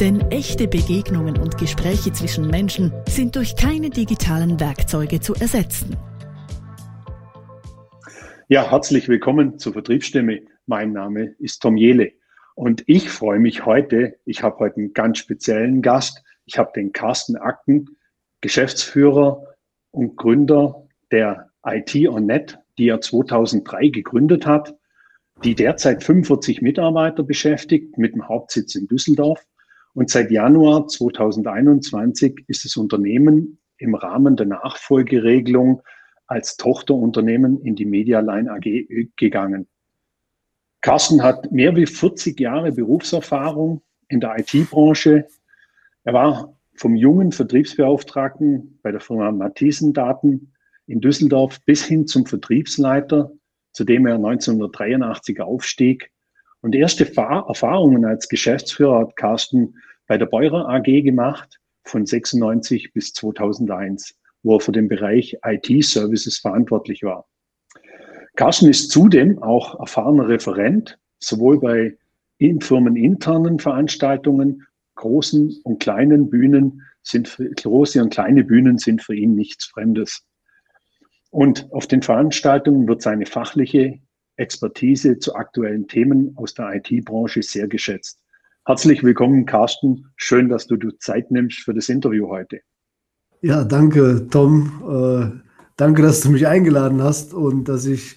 Denn echte Begegnungen und Gespräche zwischen Menschen sind durch keine digitalen Werkzeuge zu ersetzen. Ja, herzlich willkommen zur Vertriebsstimme. Mein Name ist Tom Jele und ich freue mich heute, ich habe heute einen ganz speziellen Gast. Ich habe den Carsten Acken, Geschäftsführer und Gründer der IT on Net, die er 2003 gegründet hat, die derzeit 45 Mitarbeiter beschäftigt mit dem Hauptsitz in Düsseldorf und seit Januar 2021 ist das Unternehmen im Rahmen der Nachfolgeregelung als Tochterunternehmen in die Medialine AG gegangen. Carsten hat mehr wie 40 Jahre Berufserfahrung in der IT-Branche. Er war vom jungen Vertriebsbeauftragten bei der Firma Mathisen Daten in Düsseldorf bis hin zum Vertriebsleiter, zu dem er 1983 aufstieg und erste Erfahrungen als Geschäftsführer hat Carsten bei der Beurer AG gemacht von 96 bis 2001, wo er für den Bereich IT-Services verantwortlich war. Carsten ist zudem auch erfahrener Referent, sowohl bei in firmeninternen Veranstaltungen, großen und kleinen Bühnen sind für, große und kleine Bühnen sind für ihn nichts Fremdes. Und auf den Veranstaltungen wird seine fachliche Expertise zu aktuellen Themen aus der IT-Branche sehr geschätzt. Herzlich willkommen, Carsten. Schön, dass du, du Zeit nimmst für das Interview heute. Ja, danke, Tom. Äh, danke, dass du mich eingeladen hast und dass ich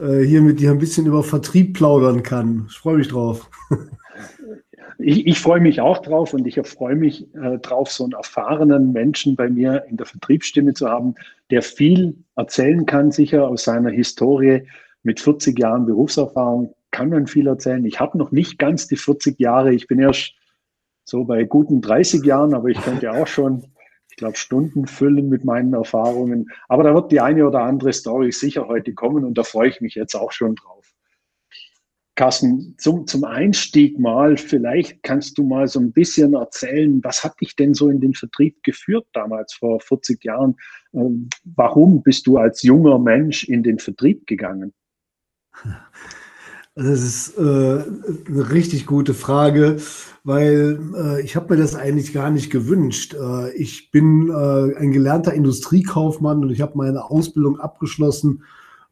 äh, hier mit dir ein bisschen über Vertrieb plaudern kann. Ich freue mich drauf. Ich, ich freue mich auch drauf und ich freue mich äh, drauf, so einen erfahrenen Menschen bei mir in der Vertriebsstimme zu haben, der viel erzählen kann, sicher aus seiner Historie, mit 40 Jahren Berufserfahrung kann man viel erzählen. Ich habe noch nicht ganz die 40 Jahre. Ich bin erst so bei guten 30 Jahren, aber ich könnte auch schon, ich glaube, Stunden füllen mit meinen Erfahrungen. Aber da wird die eine oder andere Story sicher heute kommen und da freue ich mich jetzt auch schon drauf. Carsten, zum, zum Einstieg mal, vielleicht kannst du mal so ein bisschen erzählen, was hat dich denn so in den Vertrieb geführt damals vor 40 Jahren? Ähm, warum bist du als junger Mensch in den Vertrieb gegangen? Das ist äh, eine richtig gute Frage, weil äh, ich habe mir das eigentlich gar nicht gewünscht. Äh, ich bin äh, ein gelernter Industriekaufmann und ich habe meine Ausbildung abgeschlossen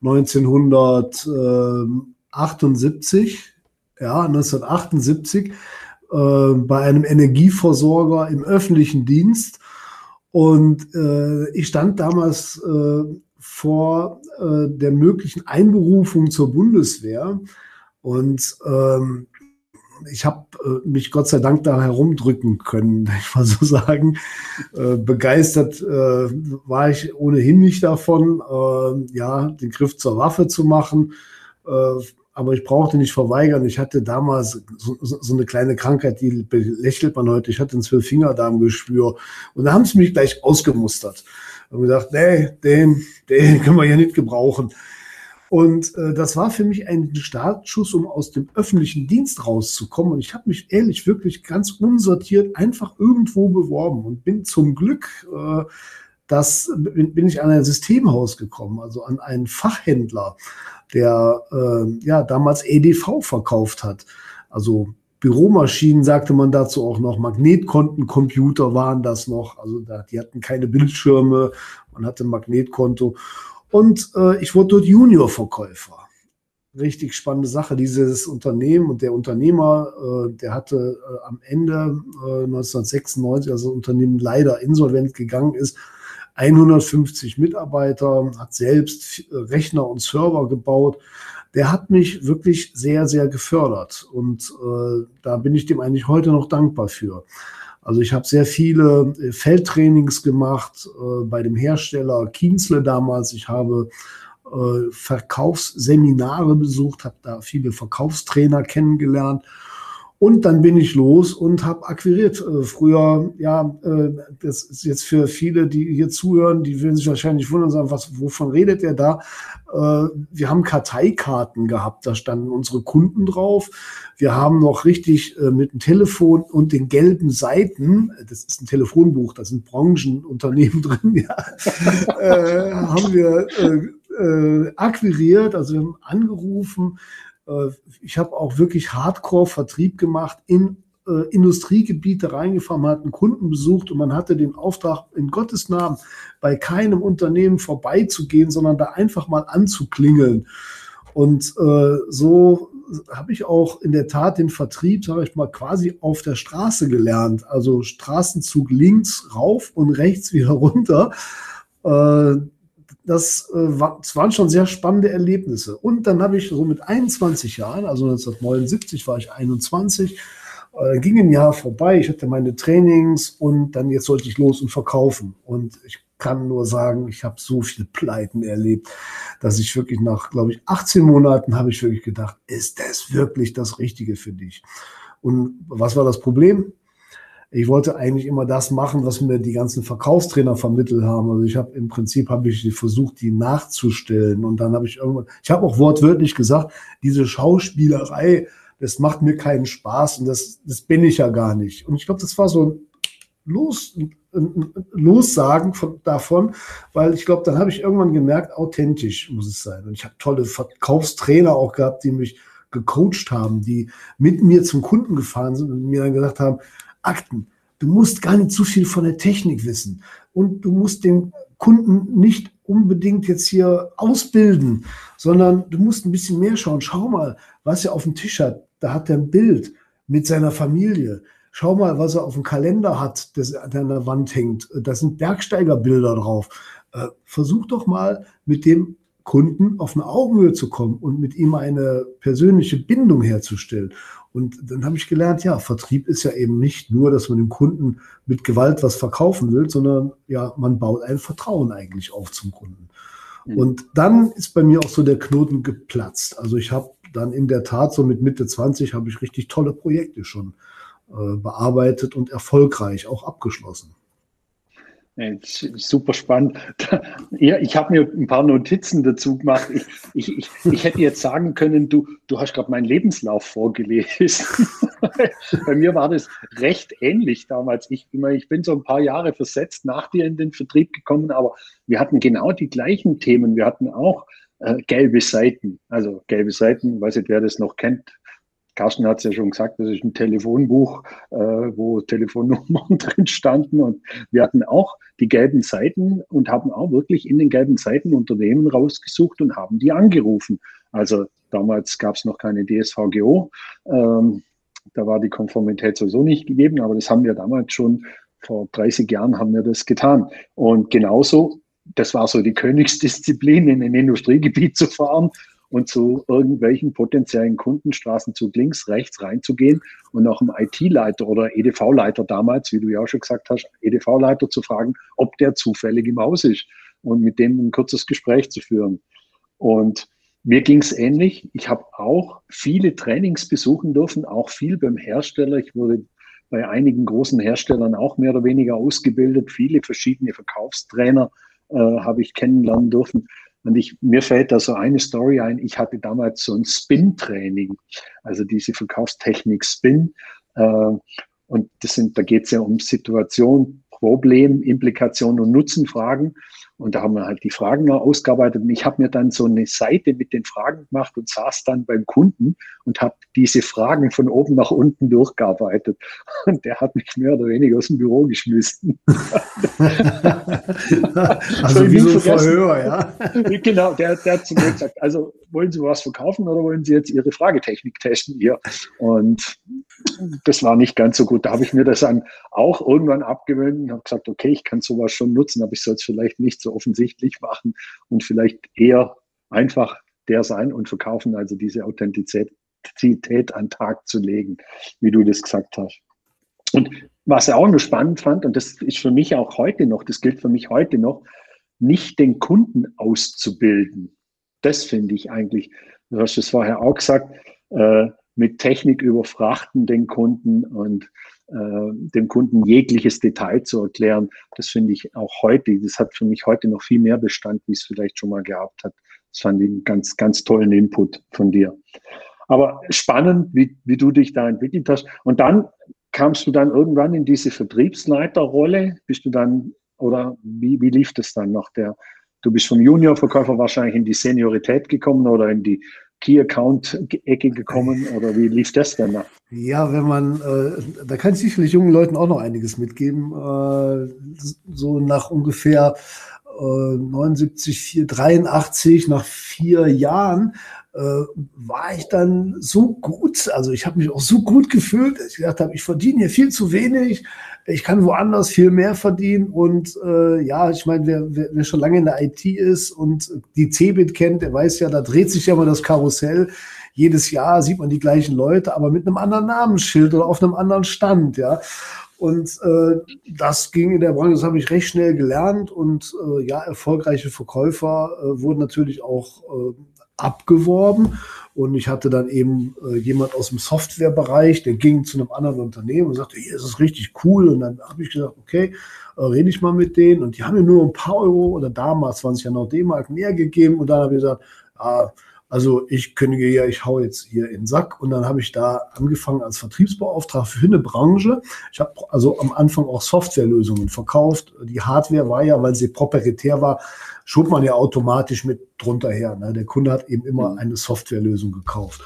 1978, ja 1978 äh, bei einem Energieversorger im öffentlichen Dienst und äh, ich stand damals vor äh, der möglichen Einberufung zur Bundeswehr. Und ähm, ich habe äh, mich Gott sei Dank da herumdrücken können, ich mal so sagen. Äh, begeistert äh, war ich ohnehin nicht davon, äh, ja, den Griff zur Waffe zu machen. Äh, aber ich brauchte nicht verweigern. Ich hatte damals so, so, eine kleine Krankheit, die belächelt man heute. Ich hatte ein Zwölffingerdarmgeschwür. Und da haben sie mich gleich ausgemustert haben gesagt, nee, den, den können wir ja nicht gebrauchen. Und äh, das war für mich ein Startschuss, um aus dem öffentlichen Dienst rauszukommen. Und ich habe mich ehrlich wirklich ganz unsortiert einfach irgendwo beworben und bin zum Glück, äh, das bin, bin ich an ein Systemhaus gekommen, also an einen Fachhändler, der äh, ja damals EDV verkauft hat. Also Büromaschinen sagte man dazu auch noch, Magnetkontencomputer waren das noch, also da, die hatten keine Bildschirme, man hatte Magnetkonto. Und äh, ich wurde dort Juniorverkäufer. Richtig spannende Sache, dieses Unternehmen und der Unternehmer, äh, der hatte äh, am Ende 1996, äh, also das Unternehmen leider insolvent gegangen ist, 150 Mitarbeiter, hat selbst äh, Rechner und Server gebaut der hat mich wirklich sehr, sehr gefördert. Und äh, da bin ich dem eigentlich heute noch dankbar für. Also ich habe sehr viele äh, Feldtrainings gemacht äh, bei dem Hersteller Kienzle damals. Ich habe äh, Verkaufsseminare besucht, habe da viele Verkaufstrainer kennengelernt. Und dann bin ich los und habe akquiriert. Äh, früher, ja, äh, das ist jetzt für viele, die hier zuhören, die werden sich wahrscheinlich wundern, sagen, was, wovon redet er da? Äh, wir haben Karteikarten gehabt, da standen unsere Kunden drauf. Wir haben noch richtig mit dem Telefon und den gelben Seiten, das ist ein Telefonbuch, da sind Branchenunternehmen drin, ja, haben wir akquiriert, also wir haben angerufen, ich habe auch wirklich Hardcore-Vertrieb gemacht in äh, Industriegebiete reingefahren, man hat einen Kunden besucht und man hatte den Auftrag, in Gottes Namen bei keinem Unternehmen vorbeizugehen, sondern da einfach mal anzuklingeln. Und äh, so habe ich auch in der Tat den Vertrieb, sage ich mal, quasi auf der Straße gelernt. Also Straßenzug links rauf und rechts wieder runter. Äh, das, äh, waren schon sehr spannende Erlebnisse. Und dann habe ich so mit 21 Jahren, also 1979 war ich 21, äh, ging ein Jahr vorbei, ich hatte meine Trainings und dann jetzt sollte ich los und verkaufen. Und ich kann nur sagen, ich habe so viele Pleiten erlebt, dass ich wirklich nach, glaube ich, 18 Monaten habe ich wirklich gedacht, ist das wirklich das Richtige für dich? Und was war das Problem? Ich wollte eigentlich immer das machen, was mir die ganzen Verkaufstrainer vermittelt haben. Also ich habe im Prinzip habe ich versucht, die nachzustellen und dann habe ich irgendwann, ich habe auch wortwörtlich gesagt, diese Schauspielerei, das macht mir keinen Spaß und das, das bin ich ja gar nicht. Und ich glaube, das war so ein Los, ein Lossagen von, davon, weil ich glaube, dann habe ich irgendwann gemerkt, authentisch muss es sein. Und ich habe tolle Verkaufstrainer auch gehabt, die mich gecoacht haben, die mit mir zum Kunden gefahren sind und mir dann gesagt haben, Akten. Du musst gar nicht zu viel von der Technik wissen und du musst den Kunden nicht unbedingt jetzt hier ausbilden, sondern du musst ein bisschen mehr schauen. Schau mal, was er auf dem Tisch hat. Da hat er ein Bild mit seiner Familie. Schau mal, was er auf dem Kalender hat, das an der Wand hängt. Da sind Bergsteigerbilder drauf. Äh, versuch doch mal mit dem Kunden auf eine Augenhöhe zu kommen und mit ihm eine persönliche Bindung herzustellen. Und dann habe ich gelernt, ja, Vertrieb ist ja eben nicht nur, dass man dem Kunden mit Gewalt was verkaufen will, sondern ja, man baut ein Vertrauen eigentlich auf zum Kunden. Mhm. Und dann ist bei mir auch so der Knoten geplatzt. Also ich habe dann in der Tat so mit Mitte 20 habe ich richtig tolle Projekte schon äh, bearbeitet und erfolgreich auch abgeschlossen. Super spannend. Ja, ich habe mir ein paar Notizen dazu gemacht. Ich, ich, ich, ich hätte jetzt sagen können, du, du hast gerade meinen Lebenslauf vorgelesen. Bei mir war das recht ähnlich damals. Ich, ich bin so ein paar Jahre versetzt nach dir in den Vertrieb gekommen, aber wir hatten genau die gleichen Themen. Wir hatten auch äh, gelbe Seiten. Also gelbe Seiten, weiß nicht, wer das noch kennt, Carsten hat es ja schon gesagt, das ist ein Telefonbuch, äh, wo Telefonnummern drin standen. Und wir hatten auch die gelben Seiten und haben auch wirklich in den gelben Seiten Unternehmen rausgesucht und haben die angerufen. Also damals gab es noch keine DSVGO. Ähm, da war die Konformität sowieso nicht gegeben, aber das haben wir damals schon vor 30 Jahren haben wir das getan. Und genauso, das war so die Königsdisziplin, in ein Industriegebiet zu fahren und zu irgendwelchen potenziellen Kundenstraßen zu links, rechts reinzugehen und auch im IT-Leiter oder EDV-Leiter damals, wie du ja auch schon gesagt hast, EDV-Leiter zu fragen, ob der zufällig im Haus ist und mit dem ein kurzes Gespräch zu führen. Und mir ging es ähnlich. Ich habe auch viele Trainings besuchen dürfen, auch viel beim Hersteller. Ich wurde bei einigen großen Herstellern auch mehr oder weniger ausgebildet. Viele verschiedene Verkaufstrainer äh, habe ich kennenlernen dürfen. Und ich, mir fällt da so eine Story ein. Ich hatte damals so ein Spin-Training, also diese Verkaufstechnik Spin. Äh, und das sind, da geht es ja um Situation, Problem, Implikation und Nutzenfragen. Und da haben wir halt die Fragen ausgearbeitet. Und ich habe mir dann so eine Seite mit den Fragen gemacht und saß dann beim Kunden und habe diese Fragen von oben nach unten durchgearbeitet. Und der hat mich mehr oder weniger aus dem Büro geschmissen. also wie so ein Verhör, ja? Genau, der, der hat zu mir gesagt, also wollen Sie was verkaufen oder wollen Sie jetzt Ihre Fragetechnik testen hier? Und das war nicht ganz so gut. Da habe ich mir das dann auch irgendwann abgewöhnt und habe gesagt, okay, ich kann sowas schon nutzen, aber ich soll es vielleicht nicht so offensichtlich machen und vielleicht eher einfach der sein und verkaufen, also diese Authentizität an Tag zu legen, wie du das gesagt hast. Und was er auch noch spannend fand, und das ist für mich auch heute noch, das gilt für mich heute noch, nicht den Kunden auszubilden. Das finde ich eigentlich, du hast es vorher auch gesagt, äh, mit Technik überfrachten den Kunden und dem Kunden jegliches Detail zu erklären. Das finde ich auch heute, das hat für mich heute noch viel mehr Bestand, wie es vielleicht schon mal gehabt hat. Das fand ich einen ganz, ganz tollen Input von dir. Aber spannend, wie, wie du dich da entwickelt hast. Und dann kamst du dann irgendwann in diese Vertriebsleiterrolle? Bist du dann, oder wie, wie lief das dann noch? Der, du bist vom Juniorverkäufer wahrscheinlich in die Seniorität gekommen oder in die Key Account Ecke gekommen oder wie lief das denn nach? Ja, wenn man, äh, da kann ich sicherlich jungen Leuten auch noch einiges mitgeben. Äh, so nach ungefähr äh, 79, 4, 83, nach vier Jahren war ich dann so gut, also ich habe mich auch so gut gefühlt, dass ich gesagt habe, ich verdiene hier viel zu wenig, ich kann woanders viel mehr verdienen und äh, ja, ich meine, wer, wer, wer schon lange in der IT ist und die Cebit kennt, der weiß ja, da dreht sich ja immer das Karussell. Jedes Jahr sieht man die gleichen Leute, aber mit einem anderen Namensschild oder auf einem anderen Stand, ja. Und äh, das ging in der Branche, das habe ich recht schnell gelernt. Und äh, ja, erfolgreiche Verkäufer äh, wurden natürlich auch äh, abgeworben. Und ich hatte dann eben äh, jemand aus dem Softwarebereich, der ging zu einem anderen Unternehmen und sagte, hier ist es richtig cool. Und dann habe ich gesagt, okay, äh, rede ich mal mit denen. Und die haben mir nur ein paar Euro oder damals waren es ja noch D-Mark mehr gegeben. Und dann habe ich gesagt, ah, also ich kündige ja, ich hau jetzt hier in den Sack. Und dann habe ich da angefangen als Vertriebsbeauftragter für eine Branche. Ich habe also am Anfang auch Softwarelösungen verkauft. Die Hardware war ja, weil sie proprietär war, schob man ja automatisch mit drunter her. Ne? Der Kunde hat eben immer mhm. eine Softwarelösung gekauft.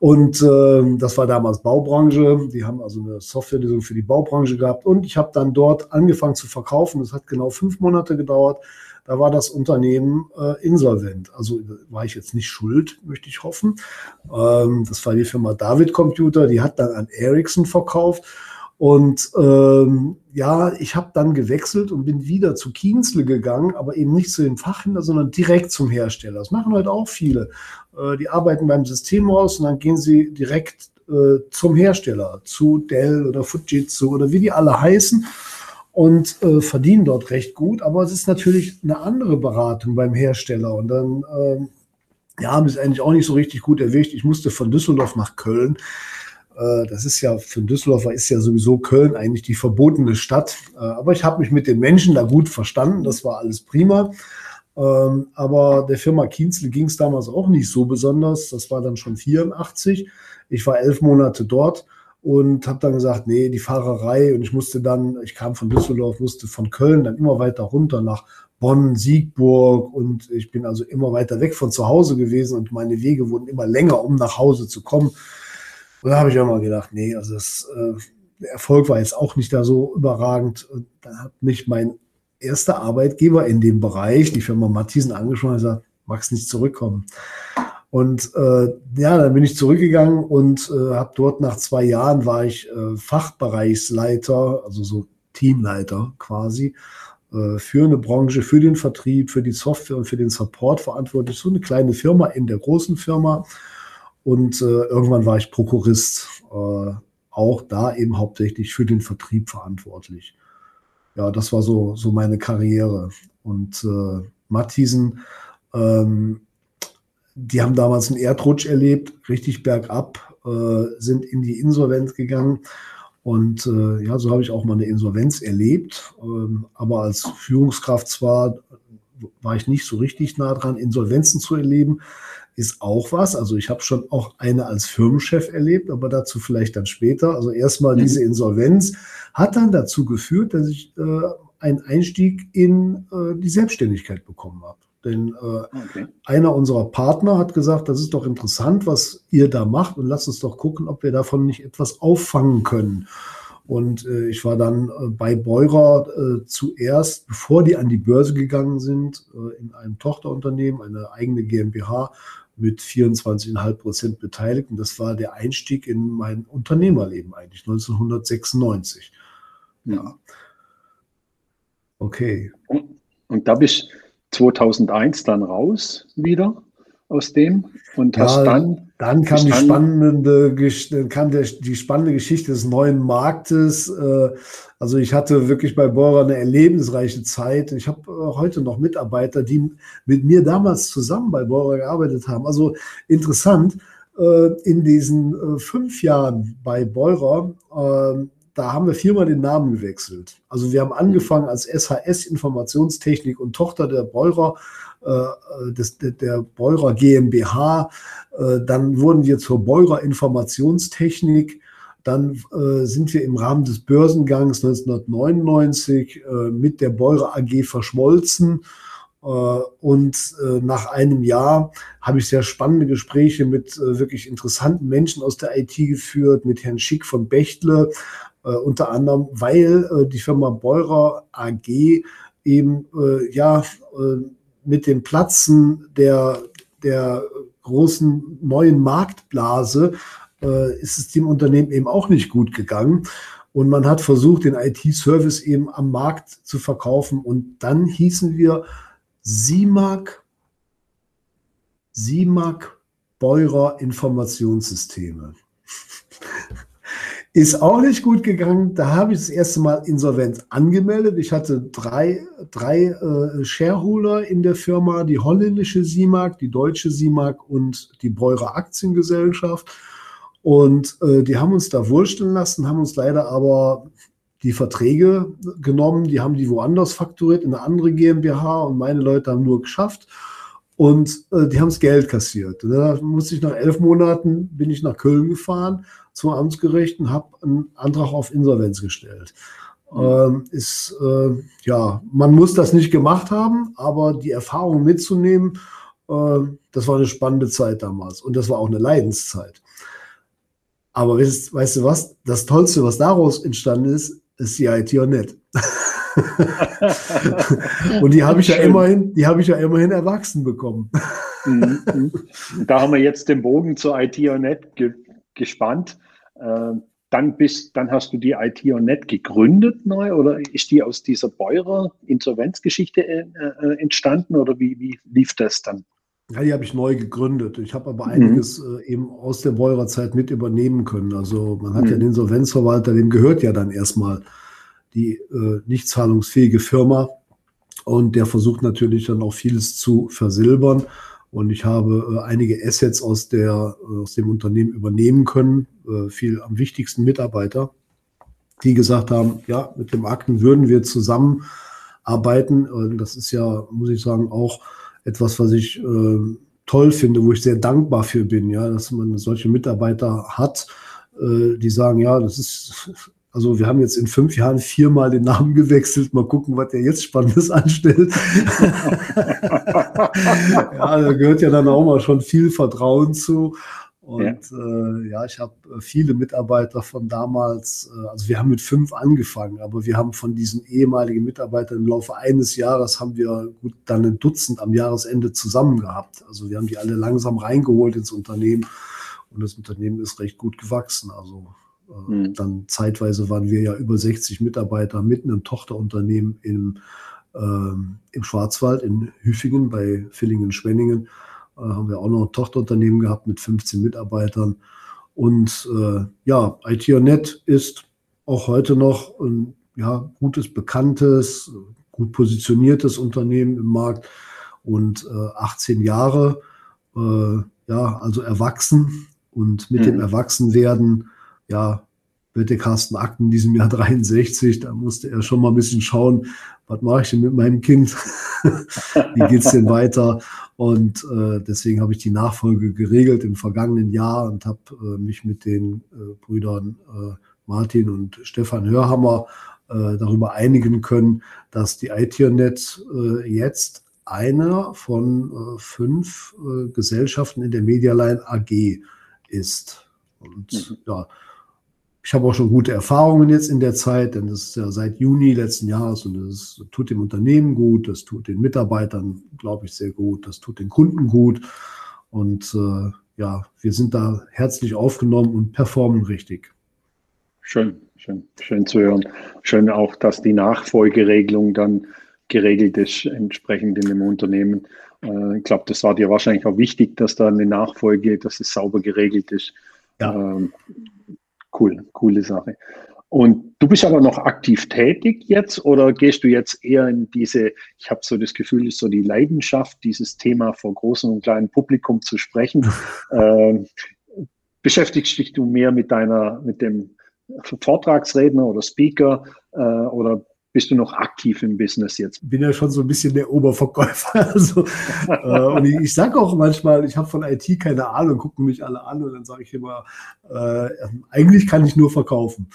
Und äh, das war damals Baubranche. Die haben also eine Softwarelösung für die Baubranche gehabt. Und ich habe dann dort angefangen zu verkaufen. Das hat genau fünf Monate gedauert. Da war das Unternehmen äh, insolvent. Also war ich jetzt nicht schuld, möchte ich hoffen. Ähm, das war die Firma David Computer. Die hat dann an Ericsson verkauft. Und ähm, ja, ich habe dann gewechselt und bin wieder zu Kienzle gegangen, aber eben nicht zu den Fachhändler, sondern direkt zum Hersteller. Das machen heute auch viele. Äh, die arbeiten beim Systemhaus und dann gehen sie direkt äh, zum Hersteller, zu Dell oder Fujitsu oder wie die alle heißen und äh, verdienen dort recht gut. Aber es ist natürlich eine andere Beratung beim Hersteller. Und dann, äh, ja, haben es eigentlich auch nicht so richtig gut erwischt. Ich musste von Düsseldorf nach Köln. Äh, das ist ja für Düsseldorfer ist ja sowieso Köln eigentlich die verbotene Stadt. Äh, aber ich habe mich mit den Menschen da gut verstanden. Das war alles prima. Ähm, aber der Firma Kienzle ging es damals auch nicht so besonders. Das war dann schon 84. Ich war elf Monate dort und habe dann gesagt, nee, die Fahrerei und ich musste dann, ich kam von Düsseldorf, musste von Köln dann immer weiter runter nach Bonn, Siegburg und ich bin also immer weiter weg von zu Hause gewesen und meine Wege wurden immer länger, um nach Hause zu kommen. Und da habe ich immer gedacht, nee, also das, äh, der Erfolg war jetzt auch nicht da so überragend. Und dann hat mich mein erster Arbeitgeber in dem Bereich, die Firma Matthiesen, angesprochen und gesagt, magst nicht zurückkommen. Und äh, ja, dann bin ich zurückgegangen und äh, habe dort nach zwei Jahren war ich äh, Fachbereichsleiter, also so Teamleiter quasi, äh, für eine Branche, für den Vertrieb, für die Software und für den Support verantwortlich. So eine kleine Firma in der großen Firma. Und äh, irgendwann war ich Prokurist, äh, auch da eben hauptsächlich für den Vertrieb verantwortlich. Ja, das war so, so meine Karriere. Und äh, Mathiesen, ähm, die haben damals einen Erdrutsch erlebt, richtig bergab, äh, sind in die Insolvenz gegangen. Und äh, ja, so habe ich auch mal eine Insolvenz erlebt. Ähm, aber als Führungskraft zwar war ich nicht so richtig nah dran, Insolvenzen zu erleben, ist auch was. Also ich habe schon auch eine als Firmenchef erlebt, aber dazu vielleicht dann später. Also erstmal mhm. diese Insolvenz hat dann dazu geführt, dass ich äh, einen Einstieg in äh, die Selbstständigkeit bekommen habe. Denn äh, okay. einer unserer Partner hat gesagt, das ist doch interessant, was ihr da macht und lasst uns doch gucken, ob wir davon nicht etwas auffangen können. Und äh, ich war dann äh, bei Beurer äh, zuerst, bevor die an die Börse gegangen sind, äh, in einem Tochterunternehmen, eine eigene GmbH mit 24,5 Prozent beteiligt. Und das war der Einstieg in mein Unternehmerleben eigentlich, 1996. Ja. Okay. Und, und da bist 2001 dann raus wieder aus dem und ja, hast dann. Dann kam die spannende, kam der, die spannende Geschichte des neuen Marktes. Äh, also ich hatte wirklich bei Bora eine erlebnisreiche Zeit. Ich habe äh, heute noch Mitarbeiter, die mit mir damals zusammen bei Bora gearbeitet haben. Also interessant. äh, in diesen fünf Jahren bei Beurer, äh, da haben wir viermal den Namen gewechselt. Also wir haben angefangen als SHS Informationstechnik und Tochter der Beurer, des, der Beurer GmbH. Äh, dann wurden wir zur Beurer Informationstechnik. Dann äh, sind wir im Rahmen des Börsengangs 1999 äh, mit der Beurer AG verschmolzen. Äh, und äh, nach einem Jahr habe ich sehr spannende Gespräche mit wirklich interessanten Menschen aus der IT geführt, mit Herrn Schick von Bechtle, äh, unter anderem, weil äh, die Firma Beurer AG eben äh, ja äh, mit dem Platzen der, der großen neuen Marktblase äh, ist es dem Unternehmen eben auch nicht gut gegangen. Und man hat versucht, den IT-Service eben am Markt zu verkaufen. Und dann hießen wir SIMAG, SIMAG Beurer Informationssysteme. Ist auch nicht gut gegangen. Da habe ich das erste Mal Insolvenz angemeldet. Ich hatte drei, drei äh, Shareholder in der Firma, die holländische SIMAG, die deutsche SIMAG und die Breurer Aktiengesellschaft. Und äh, die haben uns da wohlstellen lassen, haben uns leider aber die Verträge genommen, die haben die woanders fakturiert, in eine andere GmbH und meine Leute haben nur geschafft und äh, die haben das Geld kassiert. Und da musste ich nach elf Monaten, bin ich nach Köln gefahren zum Amtsgericht und habe einen Antrag auf Insolvenz gestellt. Ähm, ist, äh, ja, man muss das nicht gemacht haben, aber die Erfahrung mitzunehmen, äh, das war eine spannende Zeit damals und das war auch eine Leidenszeit. Aber weißt, weißt du was? Das Tollste, was daraus entstanden ist, ist die IT net. und die habe ich ja immerhin, die habe ich ja immerhin erwachsen bekommen. Mhm, mhm. da haben wir jetzt den Bogen zur IT net ge gespannt. Äh, dann, bist, dann hast du die IT Net gegründet neu oder ist die aus dieser Beurer Insolvenzgeschichte äh, äh, entstanden oder wie, wie lief das dann? Ja, die habe ich neu gegründet. Ich habe aber einiges mhm. äh, eben aus der Beurer Zeit mit übernehmen können. Also man hat mhm. ja den Insolvenzverwalter, dem gehört ja dann erstmal die äh, nicht zahlungsfähige Firma und der versucht natürlich dann auch vieles zu versilbern. Und ich habe äh, einige Assets aus, der, äh, aus dem Unternehmen übernehmen können, äh, viel am wichtigsten Mitarbeiter, die gesagt haben, ja, mit dem Akten würden wir zusammenarbeiten. Und das ist ja, muss ich sagen, auch etwas, was ich äh, toll finde, wo ich sehr dankbar für bin, ja, dass man solche Mitarbeiter hat, äh, die sagen, ja, das ist also wir haben jetzt in fünf Jahren viermal den Namen gewechselt. Mal gucken, was der jetzt Spannendes anstellt. ja, da gehört ja dann auch mal schon viel Vertrauen zu. Und ja, äh, ja ich habe äh, viele Mitarbeiter von damals, äh, also wir haben mit fünf angefangen, aber wir haben von diesen ehemaligen Mitarbeitern im Laufe eines Jahres haben wir gut dann ein Dutzend am Jahresende zusammen gehabt. Also wir haben die alle langsam reingeholt ins Unternehmen und das Unternehmen ist recht gut gewachsen. Also Mhm. Dann zeitweise waren wir ja über 60 Mitarbeiter mit einem Tochterunternehmen im, ähm, im Schwarzwald in Hüfingen bei Villingen-Schwenningen. Äh, haben wir auch noch ein Tochterunternehmen gehabt mit 15 Mitarbeitern. Und äh, ja, ITNet ist auch heute noch ein ja, gutes, bekanntes, gut positioniertes Unternehmen im Markt und äh, 18 Jahre, äh, ja, also erwachsen. Und mit mhm. dem Erwachsenwerden ja, der Carsten Akten in diesem Jahr 63, da musste er schon mal ein bisschen schauen, was mache ich denn mit meinem Kind? Wie geht es denn weiter? Und äh, deswegen habe ich die Nachfolge geregelt im vergangenen Jahr und habe äh, mich mit den äh, Brüdern äh, Martin und Stefan Hörhammer äh, darüber einigen können, dass die ITNet äh, jetzt einer von fünf Gesellschaften in der Medialine AG ist. Und mhm. ja, ich habe auch schon gute Erfahrungen jetzt in der Zeit, denn das ist ja seit Juni letzten Jahres und das tut dem Unternehmen gut, das tut den Mitarbeitern, glaube ich, sehr gut, das tut den Kunden gut. Und äh, ja, wir sind da herzlich aufgenommen und performen richtig. Schön, schön, schön zu hören. Schön auch, dass die Nachfolgeregelung dann geregelt ist, entsprechend in dem Unternehmen. Äh, ich glaube, das war dir wahrscheinlich auch wichtig, dass da eine Nachfolge, dass es sauber geregelt ist. Ja. Ähm, Cool, coole Sache. Und du bist aber noch aktiv tätig jetzt oder gehst du jetzt eher in diese, ich habe so das Gefühl, ist so die Leidenschaft, dieses Thema vor großem und kleinem Publikum zu sprechen. äh, beschäftigst dich du mehr mit deiner, mit dem Vortragsredner oder Speaker äh, oder bist du noch aktiv im Business jetzt? Bin ja schon so ein bisschen der Oberverkäufer. Also, äh, und ich, ich sage auch manchmal, ich habe von IT keine Ahnung, gucken mich alle an und dann sage ich immer, äh, eigentlich kann ich nur verkaufen.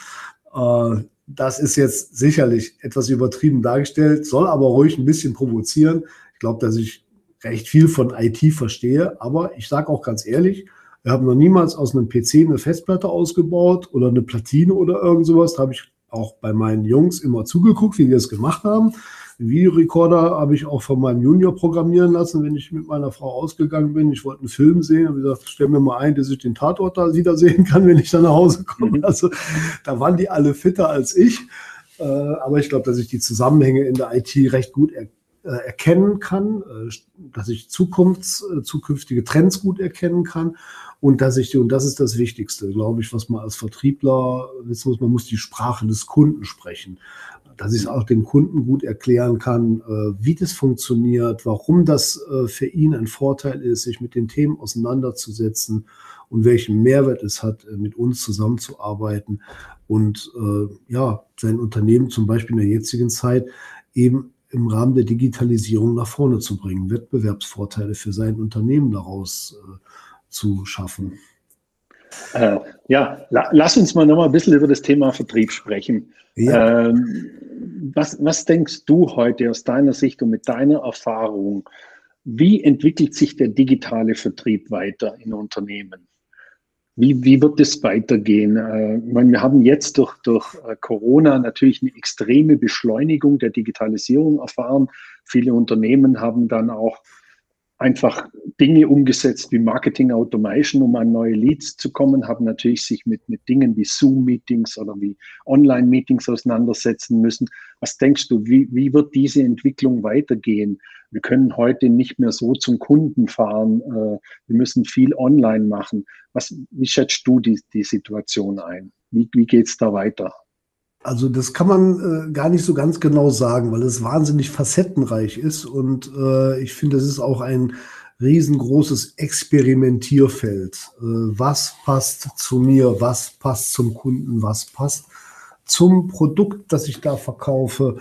Äh, das ist jetzt sicherlich etwas übertrieben dargestellt, soll aber ruhig ein bisschen provozieren. Ich glaube, dass ich recht viel von IT verstehe, aber ich sage auch ganz ehrlich, wir haben noch niemals aus einem PC eine Festplatte ausgebaut oder eine Platine oder irgend sowas. Da habe ich auch bei meinen Jungs immer zugeguckt, wie die das gemacht haben. Videorekorder habe ich auch von meinem Junior programmieren lassen, wenn ich mit meiner Frau ausgegangen bin. Ich wollte einen Film sehen und gesagt, stell mir mal ein, dass ich den Tatort da wieder sehen kann, wenn ich dann nach Hause komme. Mhm. Also da waren die alle fitter als ich. Äh, aber ich glaube, dass ich die Zusammenhänge in der IT recht gut er äh, erkennen kann, äh, dass ich Zukunfts, zukünftige Trends gut erkennen kann und dass ich, und das ist das Wichtigste, glaube ich, was man als Vertriebler wissen muss, man muss die Sprache des Kunden sprechen. Dass ich es auch dem Kunden gut erklären kann, äh, wie das funktioniert, warum das äh, für ihn ein Vorteil ist, sich mit den Themen auseinanderzusetzen und welchen Mehrwert es hat, äh, mit uns zusammenzuarbeiten und ja, sein Unternehmen zum Beispiel in der jetzigen Zeit eben im Rahmen der Digitalisierung nach vorne zu bringen, Wettbewerbsvorteile für sein Unternehmen daraus äh, zu schaffen. Äh, ja, la, lass uns mal noch mal ein bisschen über das Thema Vertrieb sprechen. Ja. Ähm, was, was denkst du heute aus deiner Sicht und mit deiner Erfahrung, wie entwickelt sich der digitale Vertrieb weiter in Unternehmen? Wie, wie wird es weitergehen? Äh, ich meine, wir haben jetzt durch, durch äh, Corona natürlich eine extreme Beschleunigung der Digitalisierung erfahren. Viele Unternehmen haben dann auch einfach Dinge umgesetzt wie Marketing Automation, um an neue Leads zu kommen, haben natürlich sich mit, mit Dingen wie Zoom-Meetings oder wie Online-Meetings auseinandersetzen müssen. Was denkst du, wie, wie wird diese Entwicklung weitergehen? Wir können heute nicht mehr so zum Kunden fahren. Äh, wir müssen viel online machen. Was, wie schätzt du die, die Situation ein? Wie, wie geht es da weiter? Also das kann man äh, gar nicht so ganz genau sagen, weil es wahnsinnig facettenreich ist und äh, ich finde, es ist auch ein riesengroßes Experimentierfeld. Äh, was passt zu mir, was passt zum Kunden, was passt zum Produkt, das ich da verkaufe.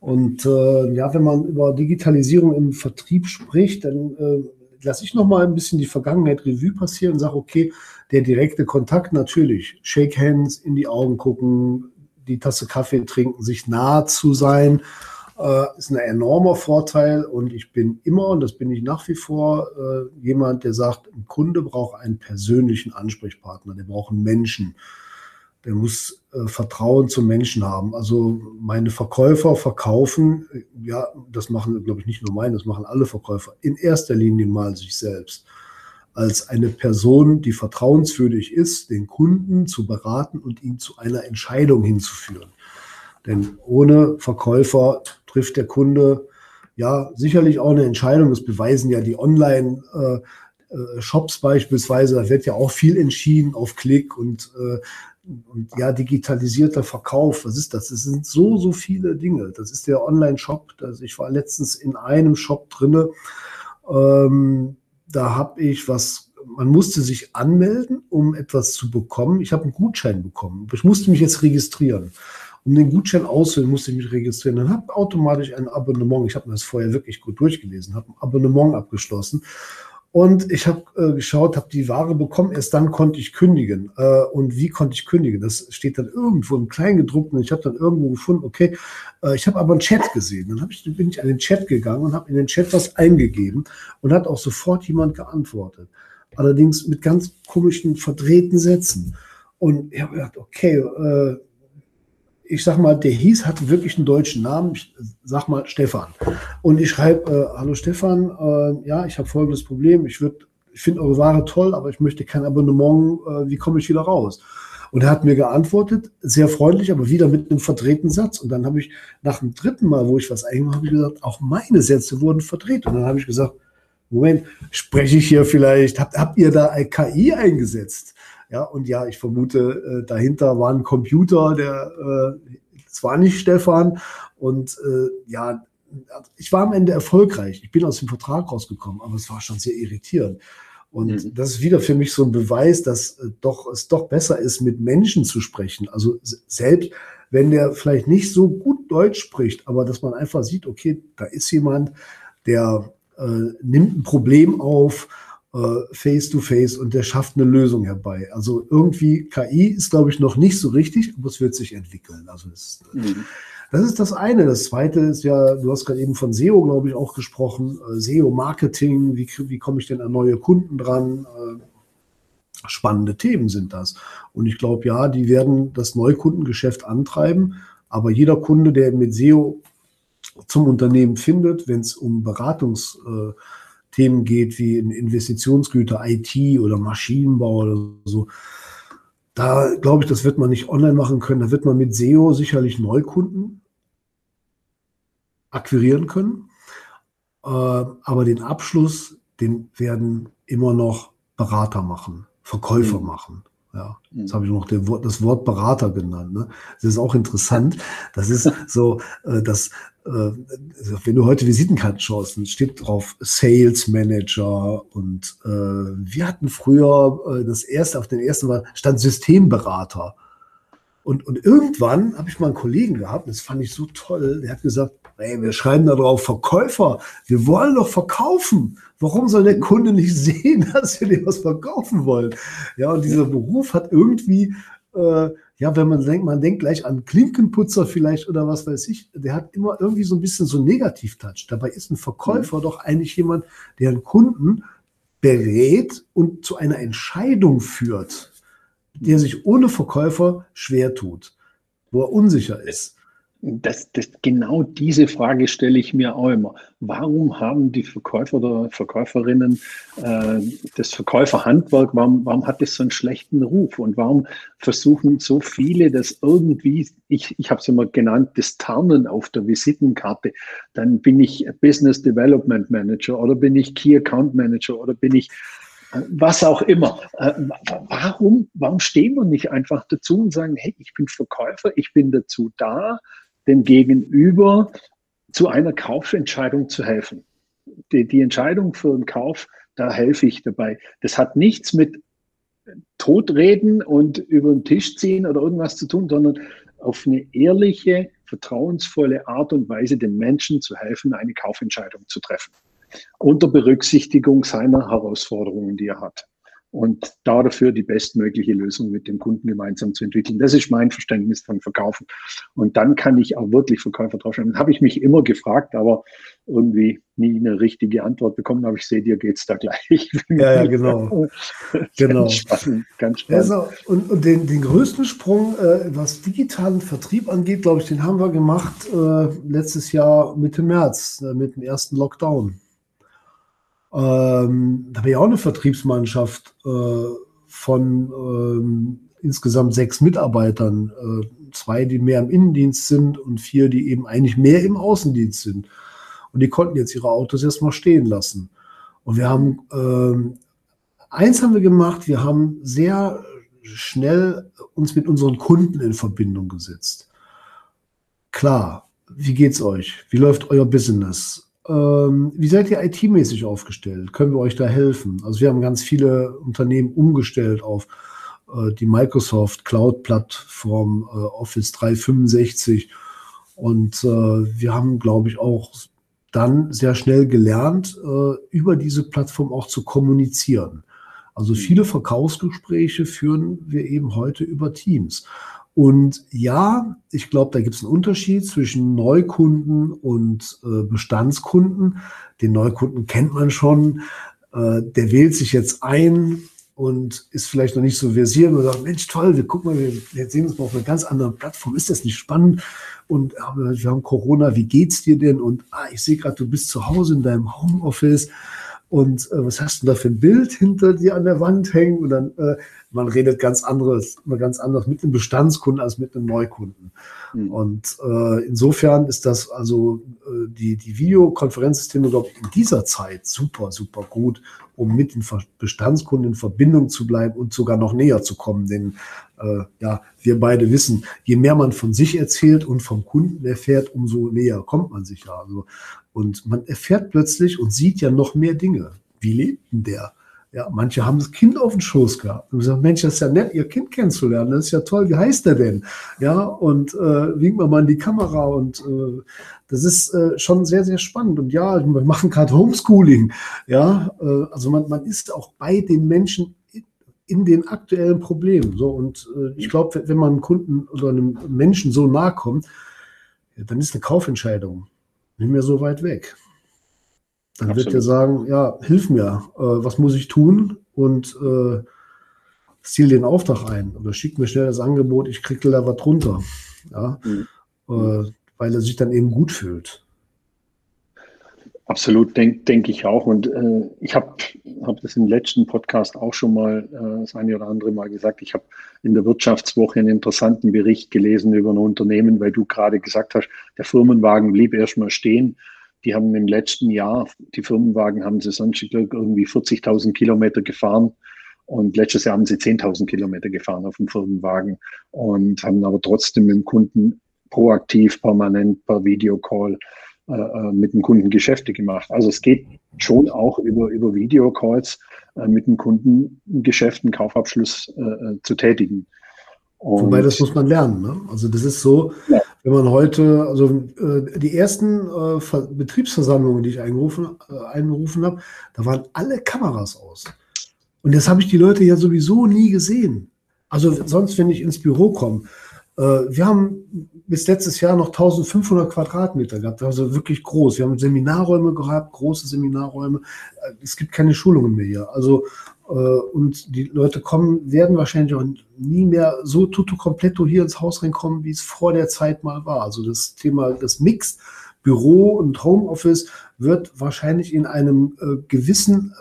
Und äh, ja, wenn man über Digitalisierung im Vertrieb spricht, dann äh, lasse ich noch mal ein bisschen die Vergangenheit Revue passieren und sage, okay, der direkte Kontakt natürlich, Shake Hands, in die Augen gucken, die Tasse Kaffee trinken, sich nahe zu sein, äh, ist ein enormer Vorteil. Und ich bin immer, und das bin ich nach wie vor, äh, jemand, der sagt, ein Kunde braucht einen persönlichen Ansprechpartner, der braucht einen Menschen. Der muss äh, Vertrauen zum Menschen haben. Also meine Verkäufer verkaufen, äh, ja, das machen, glaube ich, nicht nur meine, das machen alle Verkäufer, in erster Linie mal sich selbst als eine Person, die vertrauenswürdig ist, den Kunden zu beraten und ihn zu einer Entscheidung hinzuführen. Denn ohne Verkäufer trifft der Kunde ja sicherlich auch eine Entscheidung. Das beweisen ja die Online-Shops beispielsweise. Da wird ja auch viel entschieden auf Klick und, äh, und ja, digitalisierter Verkauf. Was ist das? Das sind so, so viele Dinge. Das ist der Online-Shop. Ich war letztens in einem Shop drinne. Ähm, da habe ich was, man musste sich anmelden, um etwas zu bekommen. Ich habe einen Gutschein bekommen. Ich musste mich jetzt registrieren. Um den Gutschein auszuwählen, musste ich mich registrieren. Dann habe ich automatisch ein Abonnement. Ich habe mir das vorher wirklich gut durchgelesen, habe ein Abonnement abgeschlossen und ich habe äh, geschaut, habe die Ware bekommen, erst dann konnte ich kündigen. Äh, und wie konnte ich kündigen? Das steht dann irgendwo im Kleingedruckten. Ich habe dann irgendwo gefunden, okay, äh, ich habe aber einen Chat gesehen. Dann ich, bin ich an den Chat gegangen und habe in den Chat was eingegeben und hat auch sofort jemand geantwortet. Allerdings mit ganz komischen, verdrehten Sätzen. Und ich habe gedacht, okay, äh, ich sag mal, der hieß, hatte wirklich einen deutschen Namen, ich sag mal Stefan. Und ich schreibe, äh, hallo Stefan, äh, ja, ich habe folgendes Problem, ich würde, ich finde eure Ware toll, aber ich möchte kein Abonnement, äh, wie komme ich wieder raus? Und er hat mir geantwortet, sehr freundlich, aber wieder mit einem verdrehten Satz. Und dann habe ich nach dem dritten Mal, wo ich was eingemacht habe, gesagt, auch meine Sätze wurden verdreht. Und dann habe ich gesagt, Moment, spreche ich hier vielleicht, habt, habt ihr da KI eingesetzt? Ja, und ja, ich vermute, äh, dahinter war ein Computer, der, äh, es war nicht Stefan. Und äh, ja, ich war am Ende erfolgreich. Ich bin aus dem Vertrag rausgekommen, aber es war schon sehr irritierend. Und mhm. das ist wieder für mich so ein Beweis, dass äh, doch, es doch besser ist, mit Menschen zu sprechen. Also selbst wenn der vielleicht nicht so gut Deutsch spricht, aber dass man einfach sieht, okay, da ist jemand, der äh, nimmt ein Problem auf, äh, face to face und der schafft eine Lösung herbei. Also irgendwie KI ist, glaube ich, noch nicht so richtig, aber es wird sich entwickeln. Also das, mhm. das ist das eine. Das zweite ist ja, du hast gerade eben von SEO, glaube ich, auch gesprochen. Äh, SEO-Marketing, wie, wie komme ich denn an neue Kunden dran? Äh, spannende Themen sind das. Und ich glaube, ja, die werden das Neukundengeschäft antreiben. Aber jeder Kunde, der mit SEO zum Unternehmen findet, wenn es um Beratungsthemen äh, geht, wie in Investitionsgüter, IT oder Maschinenbau oder so, da glaube ich, das wird man nicht online machen können. Da wird man mit SEO sicherlich Neukunden akquirieren können. Äh, aber den Abschluss, den werden immer noch Berater machen. Verkäufer mhm. machen. Ja, jetzt mhm. habe ich noch das Wort Berater genannt. Ne? Das ist auch interessant. Das ist so, äh, dass wenn du heute Visitenkarten schaust, steht drauf Sales Manager und äh, wir hatten früher äh, das erste, auf den ersten war, stand Systemberater. Und, und irgendwann habe ich mal einen Kollegen gehabt, das fand ich so toll, der hat gesagt, ey, wir schreiben da drauf Verkäufer, wir wollen doch verkaufen. Warum soll der Kunde nicht sehen, dass wir dir was verkaufen wollen? Ja, und dieser Beruf hat irgendwie, äh, ja, wenn man denkt, man denkt gleich an Klinkenputzer vielleicht oder was weiß ich, der hat immer irgendwie so ein bisschen so einen Negativ-Touch. Dabei ist ein Verkäufer mhm. doch eigentlich jemand, der einen Kunden berät und zu einer Entscheidung führt der sich ohne Verkäufer schwer tut, wo er unsicher ist. Das, das, genau diese Frage stelle ich mir auch immer. Warum haben die Verkäufer oder Verkäuferinnen äh, das Verkäuferhandwerk, warum, warum hat das so einen schlechten Ruf? Und warum versuchen so viele das irgendwie, ich, ich habe es immer genannt, das Tarnen auf der Visitenkarte. Dann bin ich Business Development Manager oder bin ich Key Account Manager oder bin ich was auch immer. Äh, warum, warum stehen wir nicht einfach dazu und sagen, hey, ich bin Verkäufer, ich bin dazu da, dem Gegenüber zu einer Kaufentscheidung zu helfen. Die, die Entscheidung für einen Kauf, da helfe ich dabei. Das hat nichts mit Totreden und über den Tisch ziehen oder irgendwas zu tun, sondern auf eine ehrliche, vertrauensvolle Art und Weise dem Menschen zu helfen, eine Kaufentscheidung zu treffen unter Berücksichtigung seiner Herausforderungen, die er hat. Und dafür die bestmögliche Lösung mit dem Kunden gemeinsam zu entwickeln. Das ist mein Verständnis von Verkaufen. Und dann kann ich auch wirklich Verkäufer draufstellen. Das habe ich mich immer gefragt, aber irgendwie nie eine richtige Antwort bekommen. Aber ich sehe, dir geht es da gleich. Ja, ja, genau. genau. Ganz spannend. Ganz spannend. Also, und, und den, den größten Sprung, äh, was digitalen Vertrieb angeht, glaube ich, den haben wir gemacht äh, letztes Jahr Mitte März äh, mit dem ersten Lockdown. Ähm, da habe ich auch eine Vertriebsmannschaft äh, von ähm, insgesamt sechs Mitarbeitern. Äh, zwei, die mehr im Innendienst sind und vier, die eben eigentlich mehr im Außendienst sind. Und die konnten jetzt ihre Autos erstmal stehen lassen. Und wir haben, ähm, eins haben wir gemacht, wir haben sehr schnell uns mit unseren Kunden in Verbindung gesetzt. Klar, wie geht's euch? Wie läuft euer Business? Ähm, wie seid ihr IT-mäßig aufgestellt? Können wir euch da helfen? Also wir haben ganz viele Unternehmen umgestellt auf äh, die Microsoft Cloud-Plattform äh, Office 365 und äh, wir haben, glaube ich, auch dann sehr schnell gelernt, äh, über diese Plattform auch zu kommunizieren. Also viele Verkaufsgespräche führen wir eben heute über Teams. Und ja, ich glaube, da gibt es einen Unterschied zwischen Neukunden und äh, Bestandskunden. Den Neukunden kennt man schon. Äh, der wählt sich jetzt ein und ist vielleicht noch nicht so versiert und sagt, Mensch, toll, wir gucken mal, wir, wir sehen uns mal auf einer ganz anderen Plattform. Ist das nicht spannend? Und ja, wir haben Corona, wie geht's dir denn? Und ah, ich sehe gerade, du bist zu Hause in deinem Homeoffice. Und äh, was hast du da für ein Bild hinter dir an der Wand hängen? Und dann äh, man redet ganz anderes, ganz anders mit einem Bestandskunden als mit einem Neukunden. Mhm. Und äh, insofern ist das also äh, die, die Videokonferenzsysteme, glaube ich, in dieser Zeit super, super gut, um mit den Bestandskunden in Verbindung zu bleiben und sogar noch näher zu kommen. Denn äh, ja, wir beide wissen, je mehr man von sich erzählt und vom Kunden erfährt, umso näher kommt man sich ja. Also, und man erfährt plötzlich und sieht ja noch mehr Dinge. Wie lebt denn der? Ja, manche haben das Kind auf dem Schoß gehabt und gesagt, Mensch, das ist ja nett, ihr Kind kennenzulernen, das ist ja toll, wie heißt der denn? Ja, und äh, winkt man mal in die Kamera und äh, das ist äh, schon sehr, sehr spannend. Und ja, wir machen gerade Homeschooling. Ja, äh, also man, man ist auch bei den Menschen in den aktuellen Problemen. So, und äh, ich glaube, wenn man einem Kunden oder einem Menschen so nahe kommt, ja, dann ist eine Kaufentscheidung nicht mehr so weit weg. Dann Absolut. wird er sagen, ja, hilf mir, äh, was muss ich tun? Und äh, ziel den Auftrag ein oder schick mir schnell das Angebot, ich kriege da was drunter. Ja? Mhm. Äh, weil er sich dann eben gut fühlt. Absolut, denke denk ich auch. Und äh, ich habe hab das im letzten Podcast auch schon mal äh, das eine oder andere Mal gesagt. Ich habe in der Wirtschaftswoche einen interessanten Bericht gelesen über ein Unternehmen, weil du gerade gesagt hast, der Firmenwagen blieb erstmal stehen. Die haben im letzten Jahr, die Firmenwagen haben sie sonst irgendwie 40.000 Kilometer gefahren. Und letztes Jahr haben sie 10.000 Kilometer gefahren auf dem Firmenwagen und haben aber trotzdem mit dem Kunden proaktiv, permanent per Videocall mit dem Kunden Geschäfte gemacht. Also es geht schon auch über, über Videocalls äh, mit dem Kunden Geschäften, Kaufabschluss äh, äh, zu tätigen. Und Wobei das muss man lernen. Ne? Also das ist so, ja. wenn man heute, also äh, die ersten Betriebsversammlungen, die ich eingerufen, einberufen habe, da waren alle Kameras aus. Und das habe ich die Leute ja sowieso nie gesehen. Also sonst, wenn ich ins Büro komme, äh, wir haben bis letztes Jahr noch 1500 Quadratmeter gehabt, also wirklich groß. Wir haben Seminarräume gehabt, große Seminarräume. Äh, es gibt keine Schulungen mehr hier. Also, äh, und die Leute kommen, werden wahrscheinlich auch nie mehr so tutto completo hier ins Haus reinkommen, wie es vor der Zeit mal war. Also das Thema, das Mix, Büro und Homeoffice wird wahrscheinlich in einem gewissen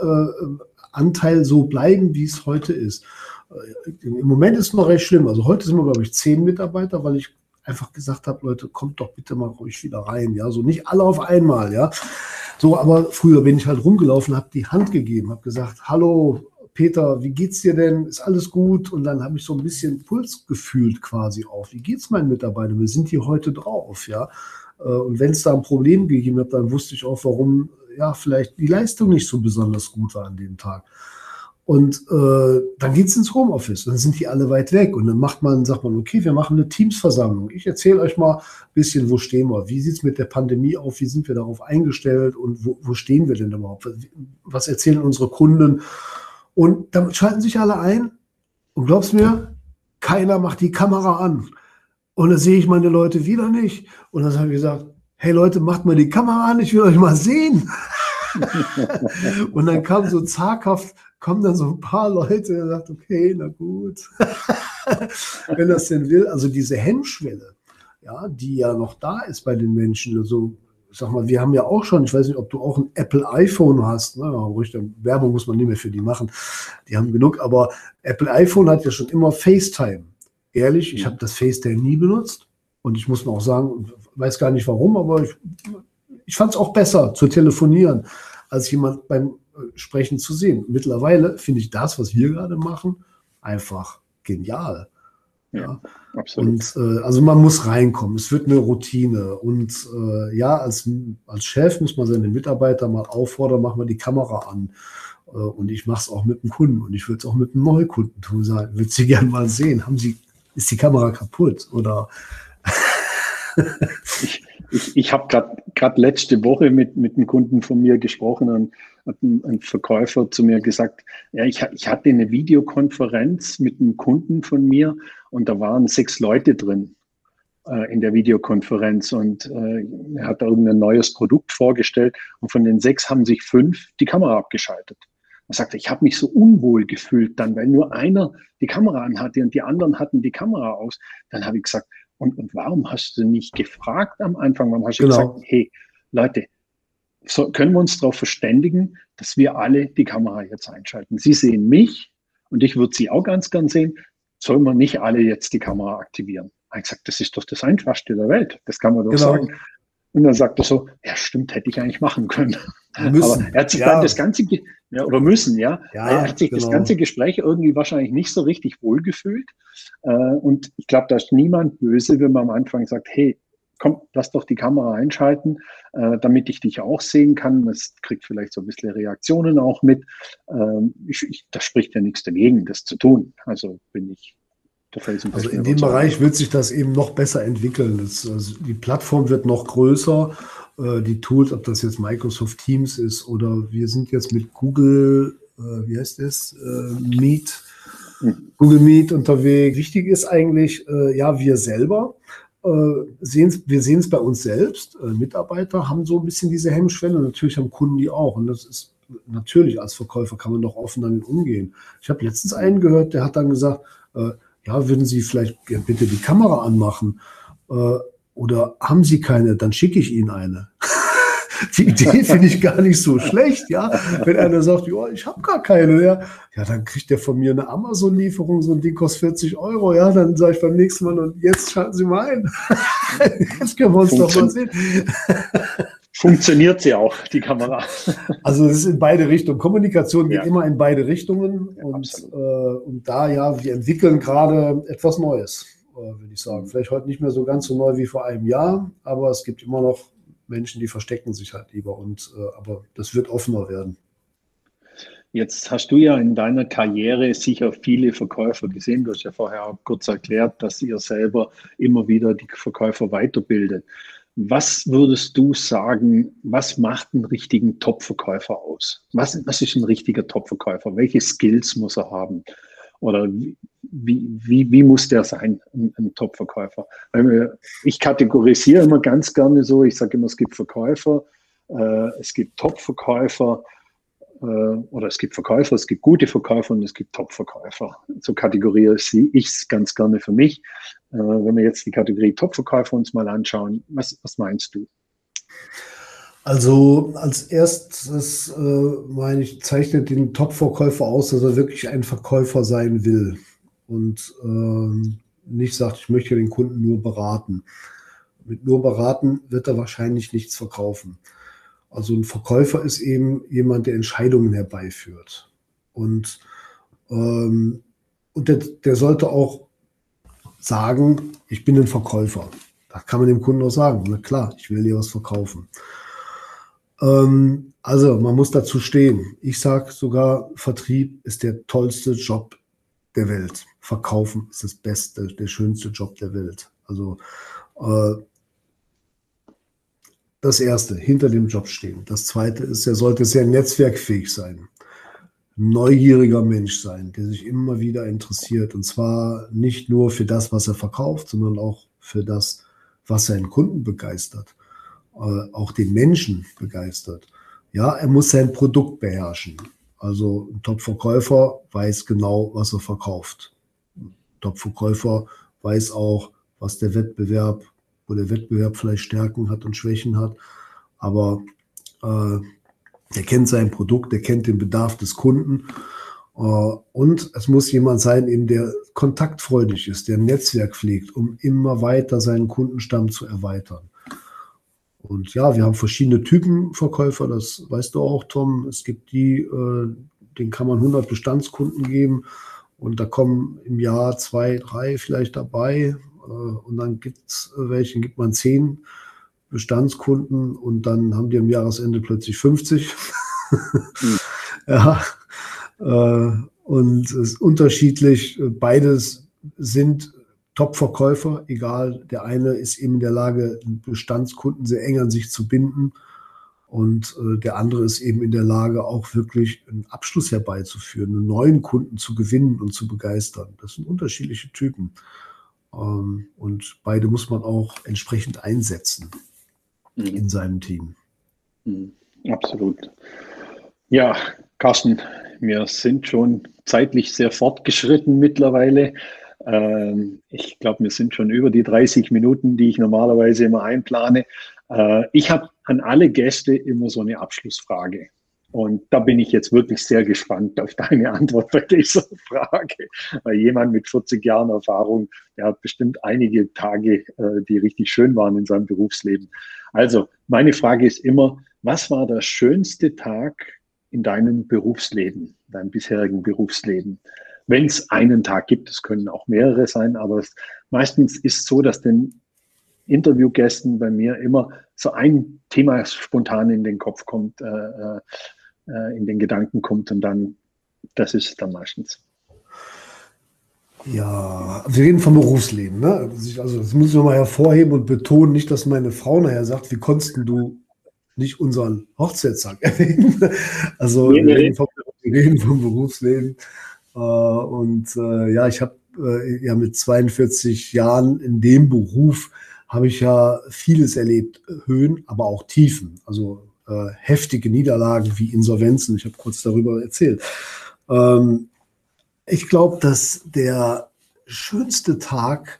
Anteil so bleiben, wie es heute ist. Im Moment ist es noch recht schlimm. Also heute sind wir, glaube ich, zehn Mitarbeiter, weil ich einfach gesagt habe, Leute, kommt doch bitte mal ruhig wieder rein. Ja, so nicht alle auf einmal. Ja, so, aber früher bin ich halt rumgelaufen, habe die Hand gegeben, habe gesagt, hallo Peter, wie geht's dir denn? Ist alles gut? Und dann habe ich so ein bisschen Puls gefühlt quasi auf. Wie geht's meinen Mitarbeitern? Wir sind hier heute drauf, ja. Äh, und wenn es da ein Problem gegeben hat, dann wusste ich auch, warum ja vielleicht die Leistung nicht so besonders gut war an dem Tag. Und äh, dann geht es ins Homeoffice. Dann sind die alle weit weg. Und dann macht man, sagt man, okay, wir machen eine Teamsversammlung. Ich erzähle euch mal ein bisschen, wo stehen wir? Wie sieht es mit der Pandemie auf? Wie sind wir darauf eingestellt? Und wo, wo stehen wir denn überhaupt? Was erzählen unsere Kunden? Und dann schalten sich alle ein. Und glaubst mir, keiner macht die Kamera an. Und dann sehe ich meine Leute wieder nicht. Und dann habe ich gesagt, hey Leute, macht mal die Kamera an, ich will euch mal sehen. und dann kam so zaghaft kommen dann so ein paar Leute und sagt, okay, na gut, wenn das denn will. Also diese Hemmschwelle, ja, die ja noch da ist bei den Menschen. Also, sag mal, wir haben ja auch schon, ich weiß nicht, ob du auch ein Apple iPhone hast, ne? Werbung muss man nicht mehr für die machen. Die haben genug, aber Apple iPhone hat ja schon immer FaceTime. Ehrlich, ich habe das FaceTime nie benutzt. Und ich muss mir auch sagen, weiß gar nicht warum, aber ich, ich fand es auch besser zu telefonieren, als jemand beim Sprechen zu sehen. Mittlerweile finde ich das, was wir gerade machen, einfach genial. Ja, absolut. Und äh, also man muss reinkommen. Es wird eine Routine. Und äh, ja, als, als Chef muss man seine Mitarbeiter mal auffordern, machen wir die Kamera an. Äh, und ich mache es auch mit dem Kunden und ich würde es auch mit einem Neukunden tun. Sagen, würde sie gerne mal sehen. Haben Sie, ist die Kamera kaputt? Oder ich, ich, ich habe gerade letzte Woche mit, mit einem Kunden von mir gesprochen und hat ein, ein Verkäufer zu mir gesagt, ja, ich, ich hatte eine Videokonferenz mit einem Kunden von mir und da waren sechs Leute drin äh, in der Videokonferenz und äh, er hat da irgendein neues Produkt vorgestellt und von den sechs haben sich fünf die Kamera abgeschaltet. Er sagte, ich habe mich so unwohl gefühlt dann, weil nur einer die Kamera anhatte und die anderen hatten die Kamera aus. Dann habe ich gesagt, und, und warum hast du nicht gefragt am Anfang? Warum hast du genau. gesagt, hey, Leute, so können wir uns darauf verständigen, dass wir alle die Kamera jetzt einschalten. Sie sehen mich und ich würde Sie auch ganz gern sehen. Sollen wir nicht alle jetzt die Kamera aktivieren? Er hat gesagt, das ist doch das Einfachste der Welt. Das kann man doch genau. sagen. Und dann sagt er so, ja stimmt, hätte ich eigentlich machen können. Müssen. Aber er hat sich ja. dann das ganze, ja, oder müssen, ja. ja er hat sich genau. das ganze Gespräch irgendwie wahrscheinlich nicht so richtig wohlgefühlt. Äh, und ich glaube, da ist niemand böse, wenn man am Anfang sagt, hey, komm, lass doch die Kamera einschalten, äh, damit ich dich auch sehen kann. Das kriegt vielleicht so ein bisschen Reaktionen auch mit. Ähm, da spricht ja nichts dagegen, das zu tun. Also bin ich also in dem Bereich wird sich das eben noch besser entwickeln. Das, also die Plattform wird noch größer. Äh, die Tools, ob das jetzt Microsoft Teams ist oder wir sind jetzt mit Google, äh, wie heißt das, äh, Meet, hm. Google Meet unterwegs. Wichtig ist eigentlich, äh, ja, wir selber äh, sehen wir sehen es bei uns selbst. Äh, Mitarbeiter haben so ein bisschen diese Hemmschwelle. Natürlich haben Kunden die auch. Und das ist natürlich als Verkäufer kann man doch offen damit umgehen. Ich habe letztens einen gehört, der hat dann gesagt, ja, würden Sie vielleicht bitte die Kamera anmachen? Äh, oder haben Sie keine? Dann schicke ich Ihnen eine. die Idee finde ich gar nicht so schlecht, ja. Wenn einer sagt, ja, ich habe gar keine, ja, ja, dann kriegt der von mir eine Amazon-Lieferung, so ein Ding kostet 40 Euro, ja, dann sage ich beim nächsten Mal, und jetzt schalten Sie mal ein. jetzt können wir uns doch mal sehen funktioniert sie auch, die Kamera. Also es ist in beide Richtungen. Kommunikation geht ja. immer in beide Richtungen. Ja, und, äh, und da ja, wir entwickeln gerade etwas Neues, äh, würde ich sagen. Vielleicht heute nicht mehr so ganz so neu wie vor einem Jahr, aber es gibt immer noch Menschen, die verstecken sich halt lieber. Und äh, aber das wird offener werden. Jetzt hast du ja in deiner Karriere sicher viele Verkäufer gesehen. Du hast ja vorher auch kurz erklärt, dass ihr selber immer wieder die Verkäufer weiterbildet. Was würdest du sagen, was macht einen richtigen Top-Verkäufer aus? Was, was ist ein richtiger Top-Verkäufer? Welche Skills muss er haben? Oder wie, wie, wie muss der sein, ein, ein Top-Verkäufer? Ich kategorisiere immer ganz gerne so, ich sage immer, es gibt Verkäufer, äh, es gibt Top-Verkäufer oder es gibt Verkäufer, es gibt gute Verkäufer und es gibt Top-Verkäufer. So kategoriere ich es ganz gerne für mich. Äh, wenn wir jetzt die Kategorie Top-Verkäufer uns mal anschauen, was, was meinst du? Also als erstes äh, meine ich, zeichnet den Top-Verkäufer aus, dass er wirklich ein Verkäufer sein will und äh, nicht sagt, ich möchte den Kunden nur beraten. Mit nur beraten wird er wahrscheinlich nichts verkaufen. Also ein Verkäufer ist eben jemand, der Entscheidungen herbeiführt. Und, ähm, und der, der sollte auch sagen, ich bin ein Verkäufer. Da kann man dem Kunden auch sagen, na klar, ich will dir was verkaufen. Ähm, also man muss dazu stehen. Ich sage sogar, Vertrieb ist der tollste Job der Welt. Verkaufen ist das beste, der schönste Job der Welt. Also äh, das Erste, hinter dem Job stehen. Das Zweite ist, er sollte sehr netzwerkfähig sein. Neugieriger Mensch sein, der sich immer wieder interessiert. Und zwar nicht nur für das, was er verkauft, sondern auch für das, was seinen Kunden begeistert. Äh, auch den Menschen begeistert. Ja, er muss sein Produkt beherrschen. Also ein Top-Verkäufer weiß genau, was er verkauft. Top-Verkäufer weiß auch, was der Wettbewerb wo der Wettbewerb vielleicht Stärken hat und Schwächen hat. Aber äh, der kennt sein Produkt, der kennt den Bedarf des Kunden. Äh, und es muss jemand sein, eben der kontaktfreudig ist, der ein Netzwerk pflegt, um immer weiter seinen Kundenstamm zu erweitern. Und ja, wir haben verschiedene Typen Verkäufer, das weißt du auch, Tom. Es gibt die, äh, denen kann man 100 Bestandskunden geben und da kommen im Jahr zwei, drei vielleicht dabei. Äh, und dann gibt es welche, gibt man zehn Bestandskunden und dann haben die am Jahresende plötzlich 50. mhm. ja, äh, und es ist unterschiedlich. Beides sind Top-Verkäufer, egal. Der eine ist eben in der Lage, Bestandskunden sehr eng an sich zu binden. Und äh, der andere ist eben in der Lage, auch wirklich einen Abschluss herbeizuführen, einen neuen Kunden zu gewinnen und zu begeistern. Das sind unterschiedliche Typen. Ähm, und beide muss man auch entsprechend einsetzen mhm. in seinem Team. Mhm. Absolut. Ja, Carsten, wir sind schon zeitlich sehr fortgeschritten mittlerweile. Ähm, ich glaube, wir sind schon über die 30 Minuten, die ich normalerweise immer einplane. Äh, ich habe an alle Gäste immer so eine Abschlussfrage. Und da bin ich jetzt wirklich sehr gespannt auf deine Antwort bei dieser Frage. Weil jemand mit 40 Jahren Erfahrung, der hat bestimmt einige Tage, äh, die richtig schön waren in seinem Berufsleben. Also, meine Frage ist immer, was war der schönste Tag in deinem Berufsleben, deinem bisherigen Berufsleben? Wenn es einen Tag gibt, es können auch mehrere sein, aber meistens ist so, dass den Interviewgästen bei mir immer so ein Thema spontan in den Kopf kommt, äh, äh, in den Gedanken kommt und dann, das ist es dann meistens. Ja, wir reden vom Berufsleben. Ne? Also das muss ich nochmal hervorheben und betonen, nicht, dass meine Frau nachher sagt, wie konntest du nicht unseren Hochzeitstag erwähnen? Also nee, wir, reden vom, wir, reden vom, Berufsleben. Äh, und äh, ja, ich habe äh, ja mit 42 Jahren in dem Beruf habe ich ja vieles erlebt, Höhen, aber auch Tiefen. Also heftige Niederlagen wie Insolvenzen. Ich habe kurz darüber erzählt. Ähm, ich glaube, dass der schönste Tag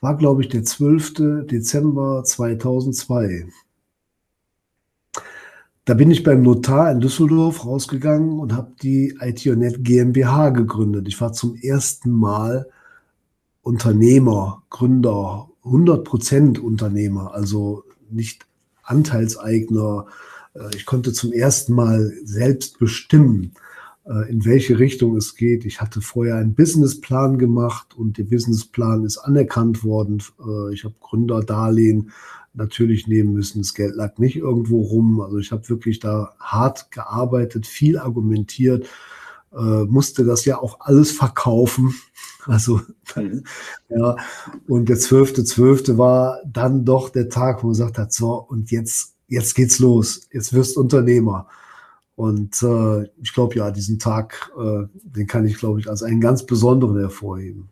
war, glaube ich, der 12. Dezember 2002. Da bin ich beim Notar in Düsseldorf rausgegangen und habe die ITONet GmbH gegründet. Ich war zum ersten Mal Unternehmer, Gründer, 100% Unternehmer, also nicht Anteilseigner. Äh, ich konnte zum ersten Mal selbst bestimmen. Äh, in welche Richtung es geht. Ich hatte vorher einen Businessplan gemacht und der Businessplan ist anerkannt worden. Äh, ich habe Gründerdarlehen natürlich nehmen müssen. Das Geld lag nicht irgendwo rum. Also ich habe wirklich da hart gearbeitet, viel argumentiert, musste das ja auch alles verkaufen. Also ja, und der zwölfte, zwölfte war dann doch der Tag, wo man gesagt hat, so und jetzt, jetzt geht's los. Jetzt wirst Unternehmer. Und äh, ich glaube, ja, diesen Tag, äh, den kann ich, glaube ich, als einen ganz besonderen hervorheben.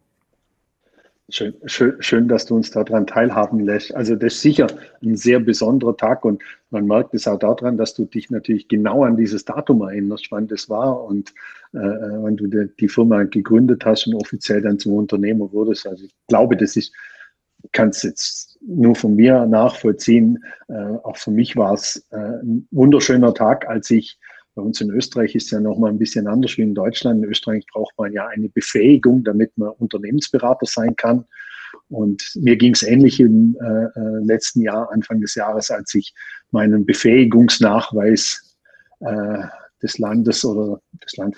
Schön, schön, schön, dass du uns daran teilhaben lässt. Also das ist sicher ein sehr besonderer Tag und man merkt es auch daran, dass du dich natürlich genau an dieses Datum erinnerst, wann das war und äh, wann du die, Firma gegründet hast und offiziell dann zum Unternehmer wurdest. Also ich glaube, das ist, kann es jetzt nur von mir nachvollziehen. Äh, auch für mich war es äh, ein wunderschöner Tag, als ich bei uns in Österreich ist ja noch mal ein bisschen anders wie in Deutschland. In Österreich braucht man ja eine Befähigung, damit man Unternehmensberater sein kann. Und mir ging es ähnlich im äh, äh, letzten Jahr, Anfang des Jahres, als ich meinen Befähigungsnachweis äh, des Landes oder des Land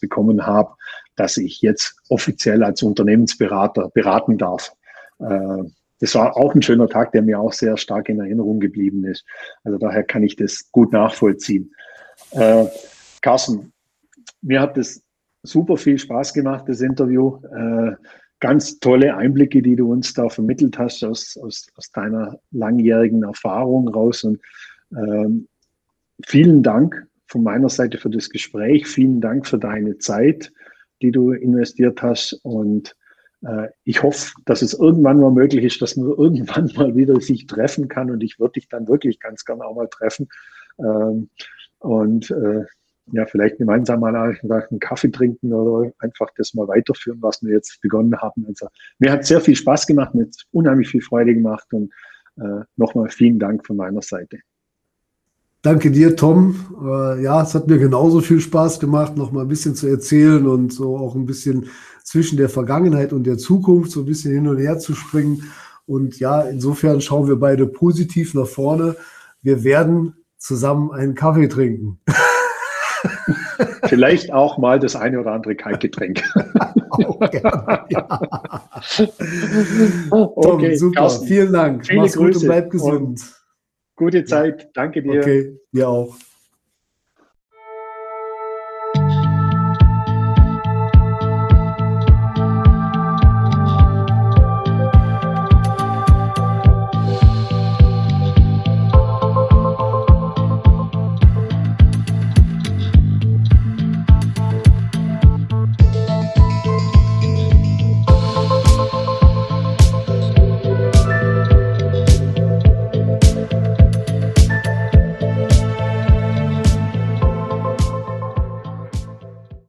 bekommen habe, dass ich jetzt offiziell als Unternehmensberater beraten darf. Äh, das war auch ein schöner Tag, der mir auch sehr stark in Erinnerung geblieben ist. Also daher kann ich das gut nachvollziehen. Äh, Carsten, mir hat es super viel Spaß gemacht, das Interview. Äh, ganz tolle Einblicke, die du uns da vermittelt hast aus, aus, aus deiner langjährigen Erfahrung raus. Und ähm, vielen Dank von meiner Seite für das Gespräch. Vielen Dank für deine Zeit, die du investiert hast. Und äh, ich hoffe, dass es irgendwann mal möglich ist, dass man irgendwann mal wieder sich treffen kann. Und ich würde dich dann wirklich ganz gerne auch mal treffen. Ähm, und äh, ja, vielleicht gemeinsam mal einen Kaffee trinken oder einfach das mal weiterführen, was wir jetzt begonnen haben. Also, mir hat sehr viel Spaß gemacht, mir hat unheimlich viel Freude gemacht und äh, nochmal vielen Dank von meiner Seite. Danke dir, Tom. Äh, ja, es hat mir genauso viel Spaß gemacht, noch mal ein bisschen zu erzählen und so auch ein bisschen zwischen der Vergangenheit und der Zukunft so ein bisschen hin und her zu springen. Und ja, insofern schauen wir beide positiv nach vorne. Wir werden zusammen einen Kaffee trinken. Vielleicht auch mal das eine oder andere Kaltgetränk. auch gerne, ja. okay, super. Carsten, Vielen Dank. Mach's Grüße gut und bleib gesund. Und gute Zeit. Danke dir. Okay, dir auch.